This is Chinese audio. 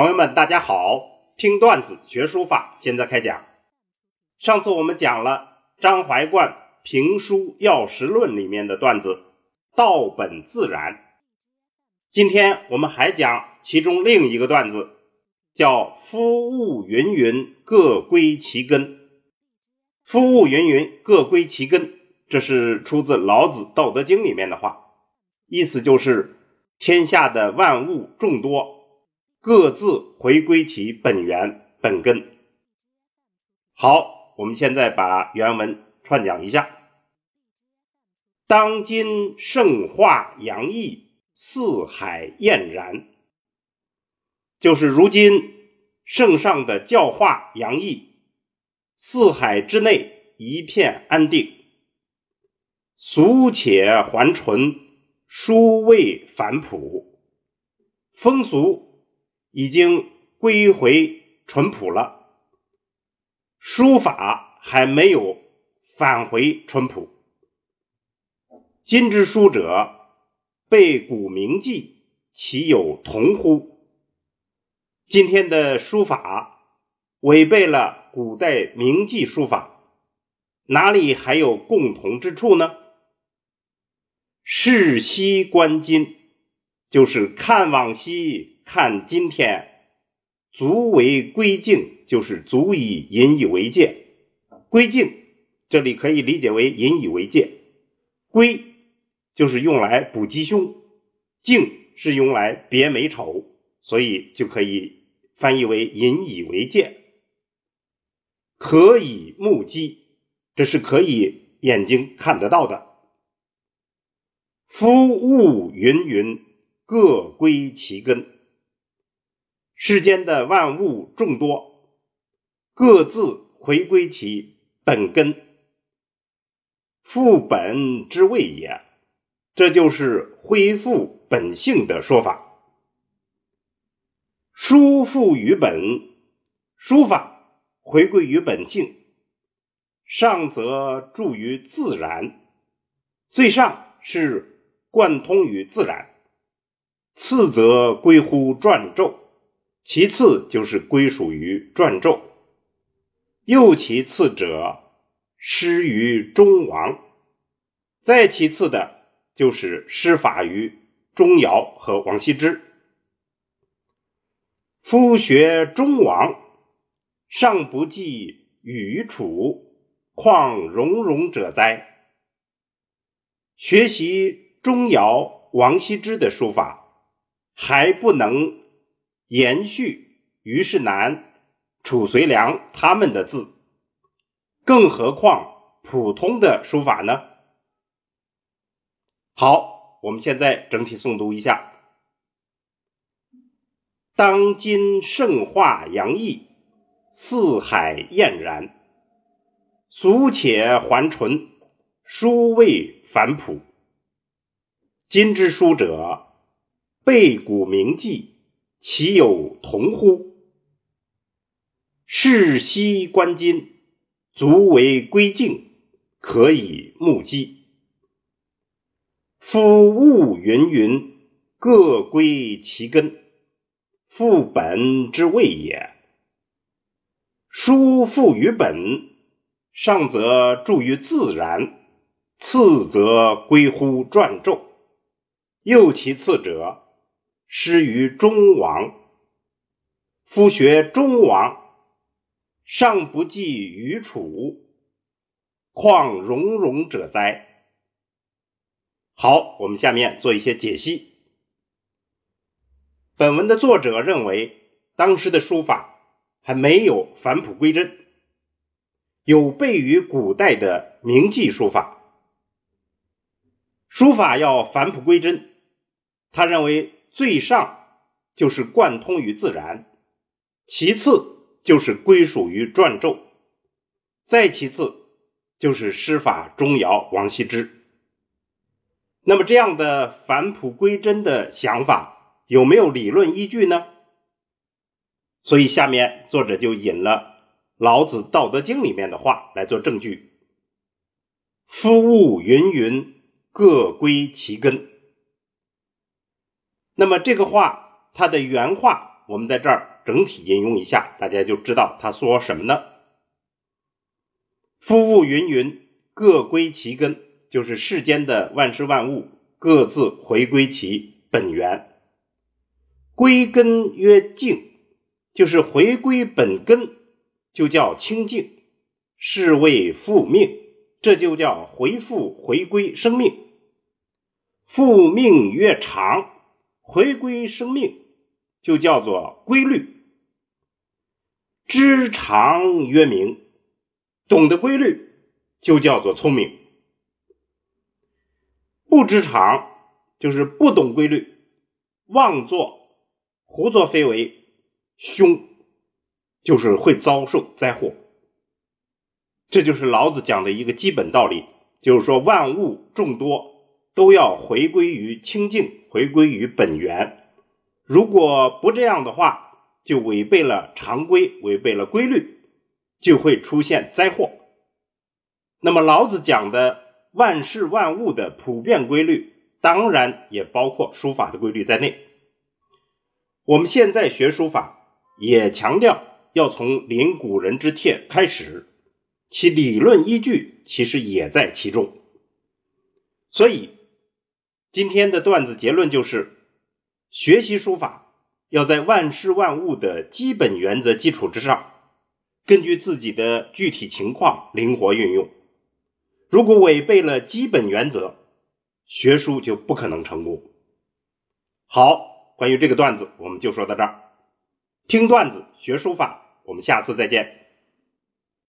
朋友们，大家好！听段子学书法，现在开讲。上次我们讲了张怀灌《评书要识论》里面的段子“道本自然”。今天我们还讲其中另一个段子，叫“夫物芸芸，各归其根”。夫物芸芸，各归其根，这是出自老子《道德经》里面的话，意思就是天下的万物众多。各自回归其本源本根。好，我们现在把原文串讲一下。当今圣化洋溢，四海晏然。就是如今圣上的教化洋溢，四海之内一片安定。俗且还淳，书未反朴，风俗。已经归回淳朴了，书法还没有返回淳朴。今之书者，背古名记，其有同乎？今天的书法违背了古代名记书法，哪里还有共同之处呢？视昔观今，就是看往昔。看今天，足为归敬，就是足以引以为戒。归敬这里可以理解为引以为戒。归就是用来补吉凶，敬是用来别美丑，所以就可以翻译为引以为戒。可以目击，这是可以眼睛看得到的。夫物芸芸，各归其根。世间的万物众多，各自回归其本根，复本之谓也。这就是恢复本性的说法。书复于本，书法回归于本性，上则注于自然，最上是贯通于自然，次则归乎篆咒。其次就是归属于篆籀，又其次者失于中王，再其次的就是失法于钟繇和王羲之。夫学中王，尚不济于楚，况融融者哉？学习钟繇、王羲之的书法，还不能。延续虞世南、褚遂良他们的字，更何况普通的书法呢？好，我们现在整体诵读一下：当今盛化洋溢，四海晏然。俗且还淳，书未反朴。今之书者，背古铭记。其有同乎？视昔观今，足为归敬，可以目击。夫物芸芸，各归其根，复本之谓也。书复于本，上则注于自然，次则归乎篆籀，又其次者。失于中王，夫学中王，尚不济于楚，况融融者哉？好，我们下面做一些解析。本文的作者认为，当时的书法还没有返璞归真，有悖于古代的铭记书法。书法要返璞归真，他认为。最上就是贯通于自然，其次就是归属于篆籀，再其次就是师法钟繇、王羲之。那么这样的返璞归真的想法有没有理论依据呢？所以下面作者就引了老子《道德经》里面的话来做证据：“夫物芸芸，各归其根。”那么这个话，它的原话我们在这儿整体引用一下，大家就知道他说什么呢？夫物芸芸，各归其根，就是世间的万事万物各自回归其本源，归根曰静，就是回归本根，就叫清净，是谓复命，这就叫回复回归生命。复命曰长，回归生命，就叫做规律。知常曰明。懂得规律就叫做聪明，不知常就是不懂规律，妄作胡作非为，凶就是会遭受灾祸。这就是老子讲的一个基本道理，就是说万物众多都要回归于清净，回归于本源。如果不这样的话，就违背了常规，违背了规律。就会出现灾祸。那么老子讲的万事万物的普遍规律，当然也包括书法的规律在内。我们现在学书法，也强调要从临古人之帖开始，其理论依据其实也在其中。所以今天的段子结论就是：学习书法要在万事万物的基本原则基础之上。根据自己的具体情况灵活运用，如果违背了基本原则，学书就不可能成功。好，关于这个段子，我们就说到这儿。听段子学书法，我们下次再见。